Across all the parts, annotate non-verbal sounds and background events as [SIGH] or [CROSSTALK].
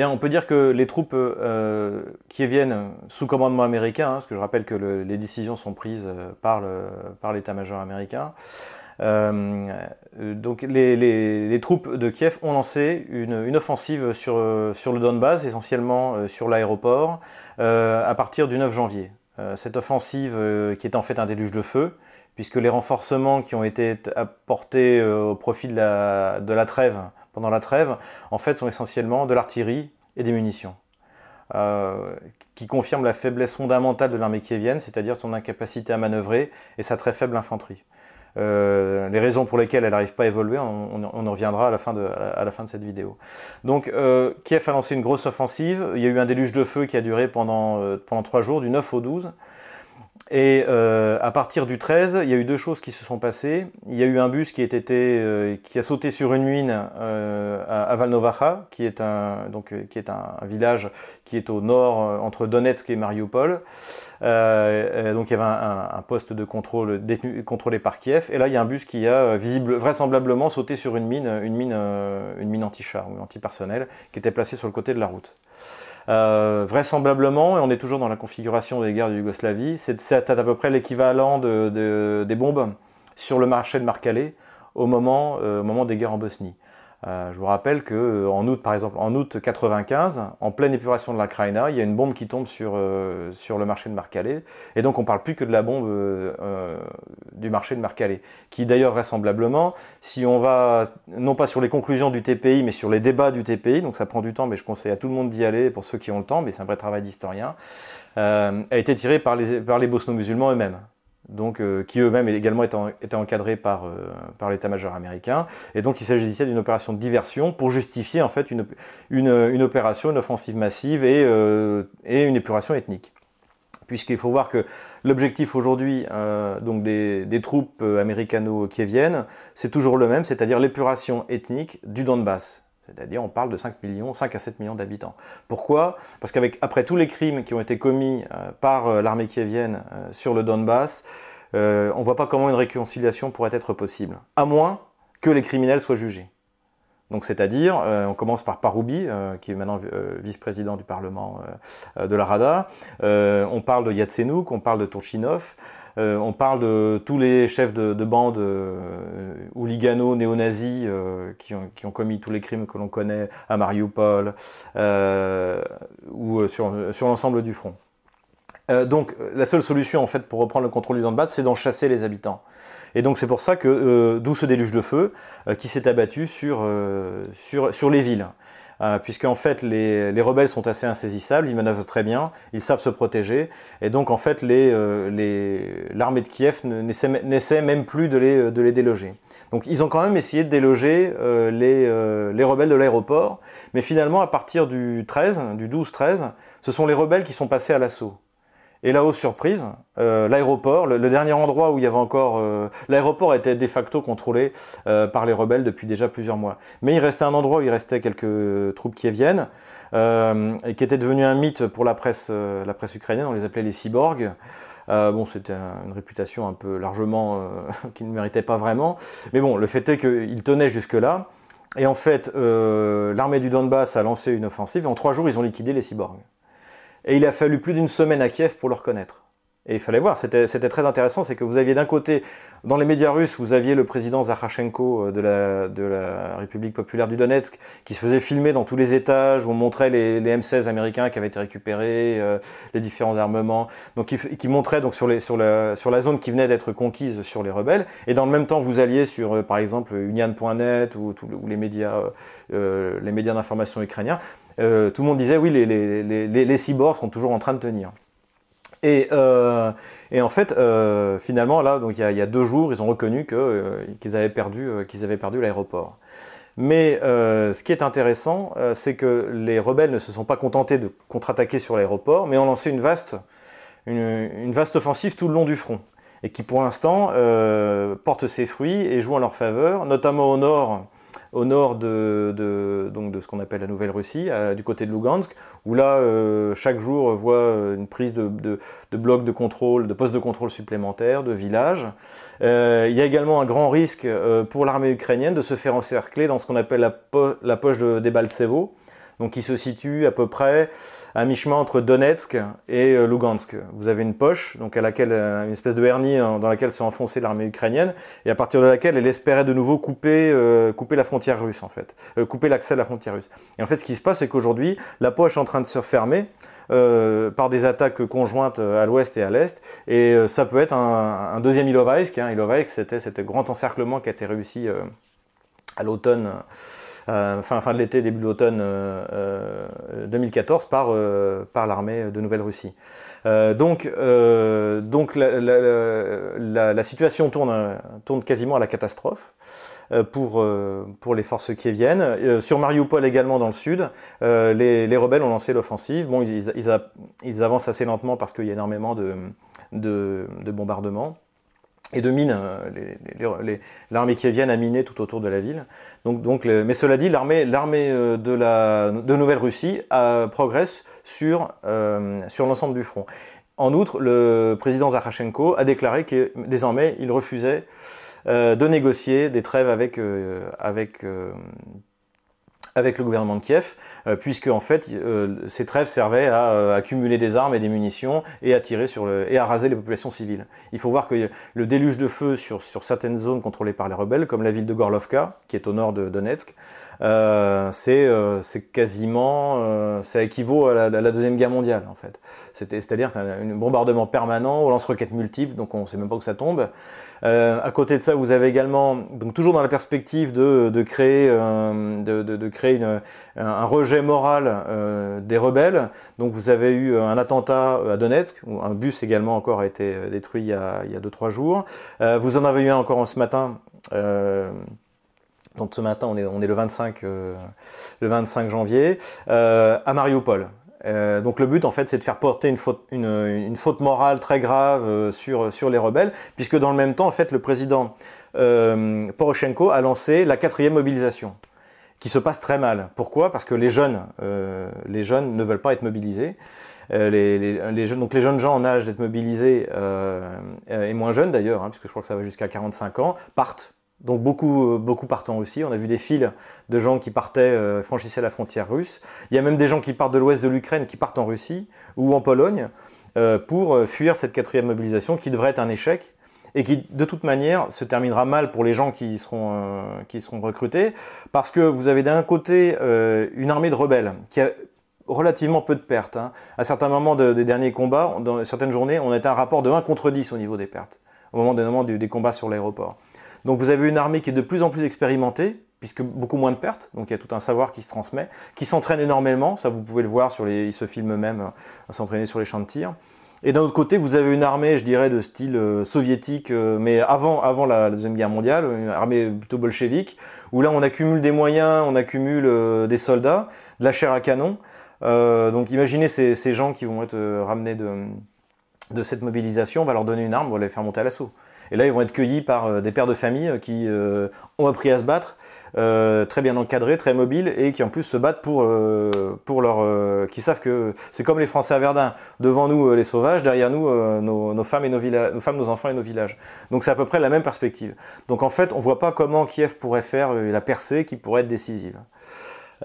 eh on peut dire que les troupes qui viennent sous commandement américain, hein, parce que je rappelle que les décisions sont prises par l'état-major américain, euh, donc les, troupes de Kiev ont lancé une, offensive sur, le Donbass, essentiellement euh, sur l'aéroport, euh, à partir du 9 janvier. cette offensive qui est en fait un déluge de feu, puisque les renforcements qui ont été apportés au profit de la, trêve, pendant la trêve, en fait sont essentiellement de l'artillerie et des munitions. qui confirment la faiblesse fondamentale de l'armée kievienne, c'est-à-dire son incapacité à manœuvrer et sa très faible infanterie. Euh, les raisons pour lesquelles elle n'arrive pas à évoluer, on, en reviendra à la fin de, cette vidéo. Donc euh, Kiev a lancé une grosse offensive, il y a eu un déluge de feu qui a duré pendant, euh, pendant 3 jours, du 9 au 12. Et euh, à partir du 13, il y a eu deux choses qui se sont passées. Il y a eu un bus qui, été, euh, qui a sauté sur une mine euh, à Valnovacha, qui est, un, donc, qui est un, village qui est au nord entre Donetsk et Mariupol. donc il y avait un, un, poste de contrôle détenu, contrôlé par Kiev. Et là, il y a un bus qui a visible, vraisemblablement sauté sur une mine, une mine, une mine anti-char ou anti-personnel, qui était placée sur le côté de la route. Euh, vraisemblablement, et on est toujours dans la configuration des guerres de Yougoslavie, c'est à peu près l'équivalent des bombes sur le marché de Marcalais au moment, euh, au moment des guerres en Bosnie. Euh, je vous rappelle que euh, en août, par exemple, en août 95, en pleine épuration de la Kraina, il y a une bombe qui tombe sur, euh, le marché de Marcalais. Et donc on ne parle plus que de la bombe du marché de Marcalais. Qui d'ailleurs, vraisemblablement, si on va, non pas sur les conclusions du TPI, mais sur les débats du TPI, donc ça prend du temps, mais je conseille à tout le monde d'y aller pour ceux qui ont le temps, mais c'est un vrai travail d'historien, a été tirée par les, par les bosno-musulmans eux-mêmes donc, euh, qui eux-mêmes également étaient, encadrés par, euh, par l'état-major américain. Et donc il s'agissait d'une opération de diversion pour justifier en fait une, une, opération, une offensive massive et, euh, et une épuration ethnique. Puisqu'il faut voir que l'objectif aujourd'hui des, des troupes américano-kieviennes, c'est toujours le même, c'est-à-dire l'épuration ethnique du Donbass, c'est-à-dire, on parle de 5 millions, 5 à 7 millions d'habitants. Pourquoi? Parce qu'avec après tous les crimes qui ont été commis euh, par euh, l'armée kievienne euh, sur le Donbass, on ne voit pas comment une réconciliation pourrait être possible, à moins que les criminels soient jugés. Donc, c'est-à-dire, on commence par Paroubi, qui est maintenant vice-président du Parlement de la Rada. on parle de Yatsenouk, on parle de Turchinov. Euh, on parle de tous les chefs de, de bandes euh, hooligano, néo-nazis euh, qui, ont, commis tous les crimes que l'on connaît à Mariupol ou sur, l'ensemble du front. donc la seule solution en fait pour reprendre le contrôle du Donbass, c'est d'en chasser les habitants. Et donc c'est pour ça que d'où ce déluge de feu qui s'est abattu sur les villes. Euh, puisqu'en fait les, les, rebelles sont assez insaisissables, ils manœuvrent très bien, ils savent se protéger, et donc en fait euh, l'armée de Kiev n'essaie même plus de les, de les déloger. Donc ils ont quand même essayé de déloger euh, les, les rebelles de l'aéroport, mais finalement à partir du 13, du 12-13, ce sont les rebelles qui sont passés à l'assaut. Et là, aux surprise, euh, l'aéroport, le, dernier endroit où il y avait encore... Euh, l'aéroport était de facto contrôlé euh, par les rebelles depuis déjà plusieurs mois. Mais il restait un endroit où il restait quelques troupes qui viennent, et qui était devenu un mythe pour la presse, la presse ukrainienne, on les appelait les cyborgs. bon, c'était une réputation un peu largement [LAUGHS] qui ne méritait pas vraiment. Mais bon, le fait est qu'ils tenaient jusque-là. Et en fait, l'armée du Donbass a lancé une offensive, et en trois jours, ils ont liquidé les cyborgs. Et il a fallu plus d'une semaine à Kiev pour le reconnaître. Et il fallait voir, c'était très intéressant, c'est que vous aviez d'un côté, dans les médias russes, vous aviez le président Zakharchenko euh, de la, de la République populaire du Donetsk qui se faisait filmer dans tous les étages, où on montrait les, les M16 américains qui avaient été récupérés, euh, les différents armements, donc qui, qui montrait donc sur, les, sur, la, sur la zone qui venait d'être conquise sur les rebelles. Et dans le même temps, vous alliez sur, euh, par exemple, Union.net ou, ou, les médias, euh, les médias d'information ukrainiens. Euh, tout le monde disait oui, les, les, les, les cyborgs sont toujours en train de tenir. Et, euh, et, en fait, euh, finalement, là, donc il y, a, deux jours, ils ont reconnu euh, qu'ils avaient perdu, l'aéroport. Mais ce qui est intéressant, c'est que les rebelles ne se sont pas contentés de contre-attaquer sur l'aéroport, mais ont lancé une vaste, une, vaste offensive tout le long du front, et qui pour l'instant porte ses fruits et joue en leur faveur, notamment au nord au nord de, donc de ce qu'on appelle la Nouvelle-Russie, du côté de Lugansk, où là, euh, chaque jour, on voit euh, une prise de, blocs de contrôle, de postes de contrôle supplémentaires, de villages. Euh, il y a également un grand risque pour l'armée ukrainienne de se faire encercler dans ce qu'on appelle la, poche de, des Baltsevo, donc qui se situe à peu près à mi-chemin entre Donetsk et euh, Lugansk. Vous avez une poche, donc à laquelle une espèce de hernie dans laquelle s'est enfoncée l'armée ukrainienne, et à partir de laquelle elle espérait de nouveau couper, la frontière russe en fait, couper l'accès à la frontière russe. Et en fait, ce qui se passe, c'est qu'aujourd'hui, la poche est en train de se fermer. par des attaques conjointes à l'ouest et à l'est, et ça peut être un, deuxième Ilovaisk. Hein. C'était cet grand encerclement qui a été réussi à l'automne, euh, fin, fin de l'été, début de l'automne 2014 euh, par, euh, par l'armée de Nouvelle-Russie. donc donc la, la, la, situation tourne, tourne quasiment à la catastrophe pour, pour les forces qui viennent. sur Mariupol également dans le sud, les, les, rebelles ont lancé l'offensive. Bon, ils, ils, ils, avancent assez lentement parce qu'il y a énormément de, de, de bombardements et de mines. Euh, l'armée vient a miné tout autour de la ville. Donc, donc mais cela dit, l'armée euh, de, la, de Nouvelle-Russie progresse sur, euh, sur l'ensemble du front. En outre, le président Zakharchenko a déclaré que désormais il refusait de négocier des trêves avec, avec avec le gouvernement de Kiev, euh, puisque en fait euh, ces trêves servaient à euh, accumuler des armes et des munitions et à tirer sur et à raser les populations civiles. Il faut voir que le déluge de feu sur, sur certaines zones contrôlées par les rebelles, comme la ville de Gorlovka, qui est au nord de Donetsk, euh, euh, c'est quasiment, euh, ça équivaut à la, deuxième guerre mondiale en fait. C'est-à-dire c'est un, bombardement permanent, au lance-roquettes multiples, donc on ne sait même pas où ça tombe. à côté de ça, vous avez également, donc toujours dans la perspective de, de créer, de, de, de, créer une, un rejet moral des rebelles. Donc vous avez eu un attentat à Donetsk, où un bus également encore a été détruit il y a 2-3 jours. vous en avez eu un encore ce matin. Donc ce matin, on est, le, 25, euh, le 25 janvier, euh, à Mariupol. Euh, donc le but en fait c'est de faire porter une faute, morale très grave sur, les rebelles, puisque dans le même temps en fait le président Poroshenko a lancé la quatrième mobilisation, qui se passe très mal. Pourquoi? Parce que les jeunes, ne veulent pas être mobilisés. Donc les jeunes gens en âge d'être mobilisés et moins jeunes d'ailleurs, hein, puisque je crois que ça va jusqu'à 45 ans, partent donc beaucoup, euh, beaucoup partent en Russie. On a vu des files de gens qui partaient, euh, franchissaient la frontière russe. Il y a même des gens qui partent de l'ouest de l'Ukraine qui partent en Russie ou en Pologne euh, pour fuir cette quatrième mobilisation qui devrait être un échec et qui de toute manière se terminera mal pour les gens qui seront, qui seront recrutés parce que vous avez d'un côté une armée de rebelles qui a relativement peu de pertes. Hein. À certains moments des derniers combats, dans certaines journées, on était un rapport de 1 contre 10 au niveau des pertes, au moment des, moments des combats sur l'aéroport. Donc vous avez une armée qui est de plus en plus expérimentée, puisque beaucoup moins de pertes, donc il y a tout un savoir qui se transmet, qui s'entraîne énormément, ça vous pouvez le voir sur les, ils se filment même à euh, s'entraîner sur les champs de tir. Et d'un autre côté, vous avez une armée, je dirais, de style euh, soviétique, euh, mais avant, avant la, Deuxième Guerre mondiale, une armée plutôt bolchevique, où là on accumule des moyens, on accumule des soldats, de la chair à canon. donc imaginez ces, ces, gens qui vont être ramenés de, de cette mobilisation, on va leur donner une arme, on va les faire monter à l'assaut. Et là, ils vont être cueillis par euh, des pères de famille euh, qui euh, ont appris à se battre, très bien encadrés, très mobiles, et qui en plus se battent pour, pour leur, qui savent que c'est comme les Français à Verdun. Devant nous, les sauvages, derrière nous, nos, femmes et nos nos femmes, nos enfants et nos villages. Donc c'est à peu près la même perspective. Donc en fait, on voit pas comment Kiev pourrait faire la percée qui pourrait être décisive.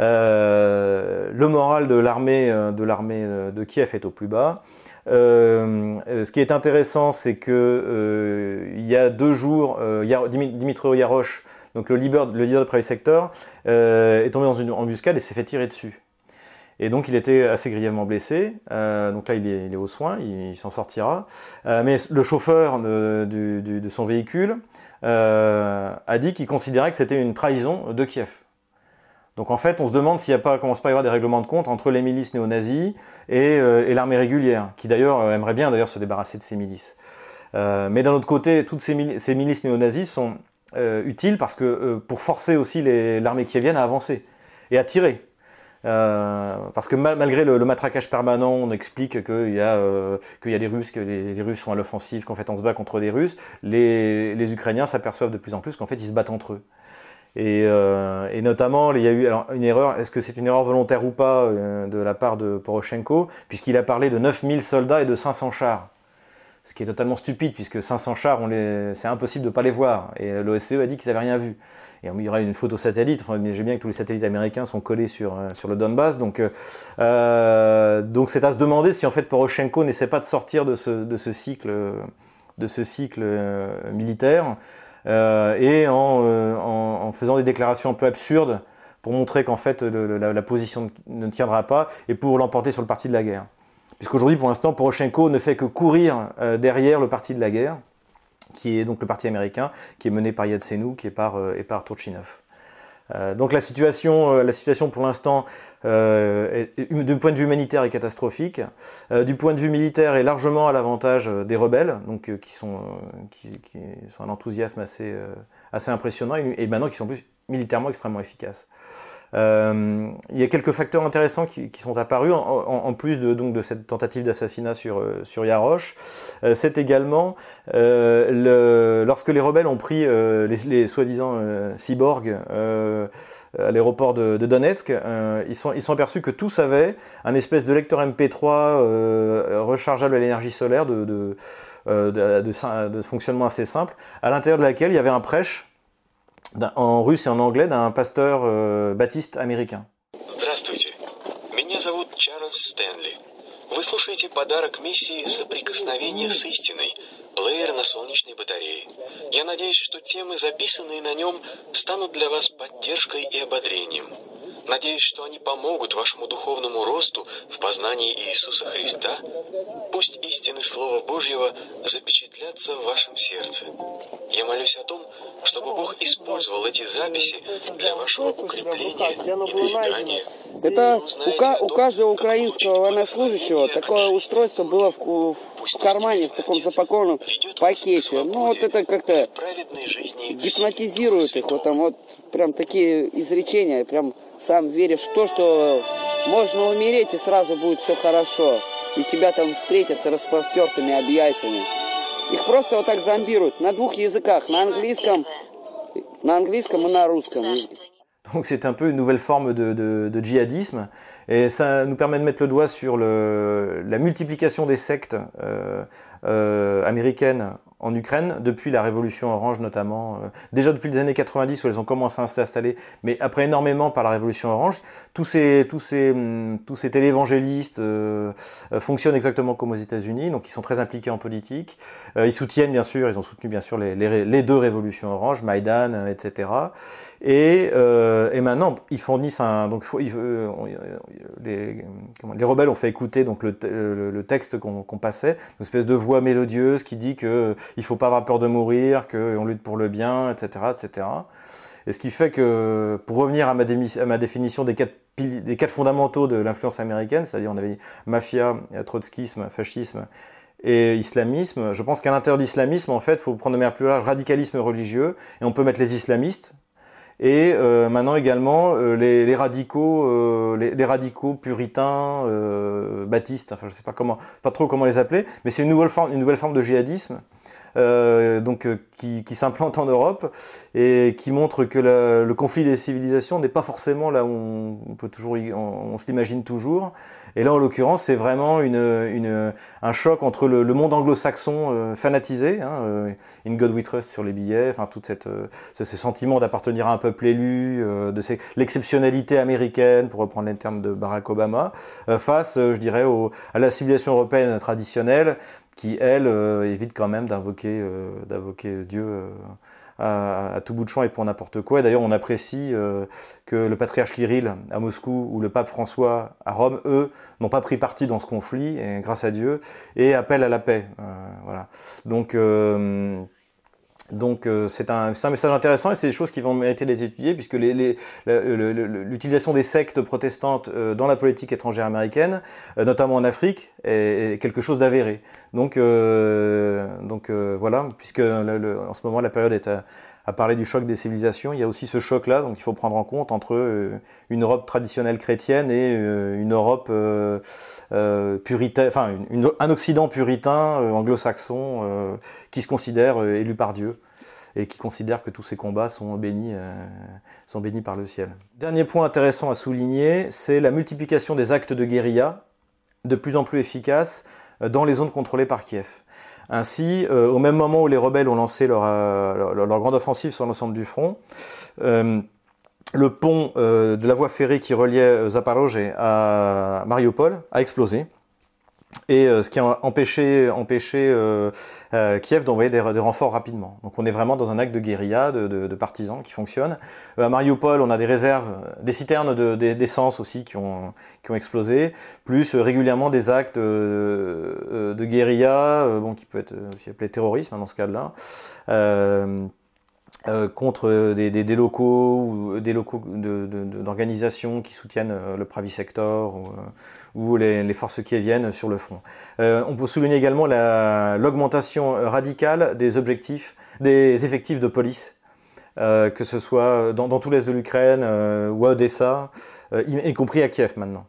le moral de l'armée de l'armée de Kiev est au plus bas. Euh, ce qui est intéressant, c'est que euh, il y a deux jours, euh, Yaroche, donc le leader, le leader du premier secteur, est tombé dans une embuscade et s'est fait tirer dessus. Et donc il était assez grièvement blessé. donc là il est, il est aux soins, il, s'en sortira. mais le chauffeur de son véhicule a dit qu'il considérait que c'était une trahison de Kiev. Donc en fait, on se demande s'il pas, commence pas à y avoir des règlements de compte entre les milices néo-nazis et, euh, l'armée régulière, qui d'ailleurs euh, aimerait bien d'ailleurs se débarrasser de ces milices. Euh, mais d'un autre côté, toutes ces, milices néo-nazis sont utiles parce que pour forcer aussi l'armée qui vienne à avancer et à tirer. parce que malgré le, matraquage permanent, on explique qu'il y, y a des Russes, que les, Russes sont à l'offensive, qu'en fait on se bat contre des Russes. Les Ukrainiens s'aperçoivent de plus en plus qu'en fait ils se battent entre eux. Et, euh, et, notamment, il y a eu une erreur, est-ce que c'est une erreur volontaire ou pas euh, de la part de Poroshenko, puisqu'il a parlé de 9000 soldats et de 500 chars. ce qui est totalement stupide puisque 500 chars, c'est impossible de ne pas les voir. Et l'OSCE a dit qu'ils n'avaient rien vu. Et il y aura une photo satellite. Enfin, j'ai bien que tous les satellites américains sont collés sur, euh, sur le Donbass. Donc, euh, donc c'est à se demander si en fait Poroshenko n'essaie pas de sortir de ce, de ce cycle, de ce cycle militaire et en, en, faisant des déclarations un peu absurdes pour montrer qu'en fait la, position ne tiendra pas et pour l'emporter sur le parti de la guerre. Puisqu'aujourd'hui, pour l'instant, Poroshenko ne fait que courir euh, derrière le parti de la guerre, qui est donc le parti américain, qui est mené par Yatsenou qui euh, et par Turchinov. Euh, donc la situation, la situation pour l'instant, du point de vue humanitaire, est catastrophique. du point de vue militaire, est largement à l'avantage des rebelles, qui sont, un enthousiasme assez, assez impressionnant et, maintenant qui sont plus militairement extrêmement efficaces. Euh, il y a quelques facteurs intéressants qui, sont apparus, en, plus de, donc, de cette tentative d'assassinat sur, euh, sur Yaroche. Euh, c'est également le, lorsque les rebelles ont pris les, soi-disant cyborgs à l'aéroport de, Donetsk, ils, sont, ils sont aperçus que tous avaient un espèce de lecteur MP3 rechargeable à l'énergie solaire de, de, fonctionnement assez simple, à l'intérieur de laquelle il y avait un prêche en russe et en anglais d'un pasteur euh, baptiste américain. Здравствуйте, меня зовут Чарльз Стэнли. Вы слушаете подарок миссии «Соприкосновение с истиной» плеер на солнечной батарее. Я надеюсь, что темы, записанные на нем, станут для вас поддержкой и ободрением. Надеюсь, что они помогут вашему духовному росту в познании Иисуса Христа. Пусть истины Слова Божьего запечатлятся в вашем сердце. Я молюсь о том, чтобы Бог использовал эти записи для вашего укрепления и назидания. Это у, у каждого украинского военнослужащего такое устройство было в, в кармане, в таком запакованном пакете. Ну вот это как-то гипнотизирует их. Вот там вот прям такие изречения, прям сам веришь в то, что можно умереть и сразу будет все хорошо. И тебя там встретят с распростертыми объятиями. Их просто вот так зомбируют на двух языках, на английском, на английском и на русском. Donc c'est un peu une nouvelle forme de, de, de, djihadisme et ça nous permet de mettre le doigt sur le, la multiplication des sectes euh, euh, américaines en Ukraine depuis la révolution orange notamment, euh, déjà depuis les années 90 où elles ont commencé à s'installer, mais après énormément par la révolution orange, tous ces, tous ces, hum, tous ces télévangélistes euh, euh, fonctionnent exactement comme aux États-Unis, donc ils sont très impliqués en politique. ils soutiennent bien sûr, ils ont soutenu bien sûr les, les, les deux révolutions orange, Maïdan, etc. Et, euh, et, maintenant, ils fournissent un. Donc, les, comment, les, rebelles ont fait écouter donc le, le, texte qu'on passait, une espèce de voix mélodieuse qui dit que il faut pas avoir peur de mourir, qu'on lutte pour le bien, etc., etc. Et ce qui fait que, pour revenir à ma, définition des quatre, fondamentaux de l'influence américaine, c'est-à-dire on avait mafia, trotskisme, fascisme et islamisme, je pense qu'à l'intérieur de l'islamisme, en fait, il faut prendre de manière plus large radicalisme religieux, et on peut mettre les islamistes, et euh, maintenant également euh, les, radicaux, euh, les, radicaux puritains, baptistes, enfin je sais pas comment, pas trop comment les appeler, mais c'est une nouvelle forme, une nouvelle forme de djihadisme euh, donc, euh, qui, qui s'implante en Europe et qui montre que le conflit des civilisations n'est pas forcément là où on, peut toujours, on, on se l'imagine toujours. Et là, en l'occurrence, c'est vraiment une, une, un choc entre le, le monde anglo-saxon euh, fanatisé, hein, euh, In God We Trust sur les billets, enfin tout cette, ce, ce sentiment d'appartenir à un peuple élu, de l'exceptionnalité américaine, pour reprendre les termes de Barack Obama, face, je dirais, au, à la civilisation européenne traditionnelle, qui, elle, euh, évite quand même d'invoquer euh, Dieu euh, à, tout bout de champ et pour n'importe quoi. D'ailleurs, on apprécie que le patriarche Kirill à Moscou ou le pape François à Rome, eux, n'ont pas pris parti dans ce conflit, et, grâce à Dieu, et appellent à la paix. voilà. Donc, donc euh, c'est un, un, message intéressant et c'est des choses qui vont mériter d'être étudiées puisque l'utilisation des sectes protestantes euh, dans la politique étrangère américaine, euh, notamment en Afrique, est, quelque chose d'avéré. Donc, donc voilà, puisque en ce moment la période est à, parler du choc des civilisations, il y a aussi ce choc-là, donc il faut prendre en compte entre une Europe traditionnelle chrétienne et une Europe puritaine, enfin un Occident puritain anglo-saxon qui se considère élu par Dieu et qui considère que tous ces combats sont bénis, euh, sont bénis par le ciel. Dernier point intéressant à souligner, c'est la multiplication des actes de guérilla, de plus en plus efficaces, euh, dans les zones contrôlées par Kiev. Ainsi, au même moment où les rebelles ont lancé leur, leur, grande offensive sur l'ensemble du front, le pont de la voie ferrée qui reliait Zaporozhye à Mariupol a explosé et euh, ce qui a empêché, empêché euh, euh, Kiev d'envoyer des, renforts rapidement. Donc on est vraiment dans un acte de guérilla, de, de, de partisans qui fonctionne. à Mariupol, on a des réserves, des citernes d'essence de, aussi qui ont, qui ont explosé, plus régulièrement des actes de, guérilla, bon, qui peut être aussi appelé terrorisme hein, dans ce cas-là. Euh, contre des, locaux ou des locaux d'organisations qui soutiennent euh, le Pravi Sector ou, euh, les, forces qui viennent sur le front. Euh, on peut souligner également l'augmentation radicale des objectifs, des effectifs de police, euh, que ce soit dans, dans tout l'est de l'Ukraine ou à Odessa, y, compris à Kiev maintenant.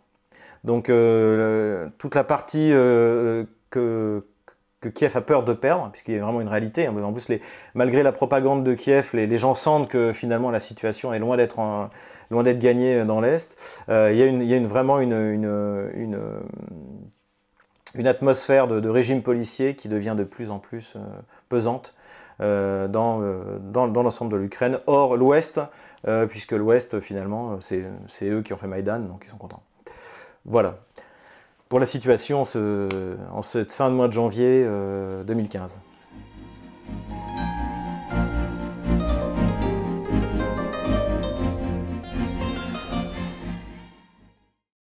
Donc toute la partie que que Kiev a peur de perdre, puisqu'il y a vraiment une réalité. En plus, malgré la propagande de Kiev, les, gens sentent que finalement la situation est loin d'être gagnée dans l'est. Euh, il, y a vraiment une, atmosphère de, régime policier qui devient de plus en plus euh, pesante euh, dans, dans, l'ensemble de l'Ukraine. Or, l'Ouest, puisque l'Ouest, finalement, c'est eux qui ont fait Maïdan, donc ils sont contents. Voilà pour la situation en, ce, en cette fin de mois de janvier 2015. Euh,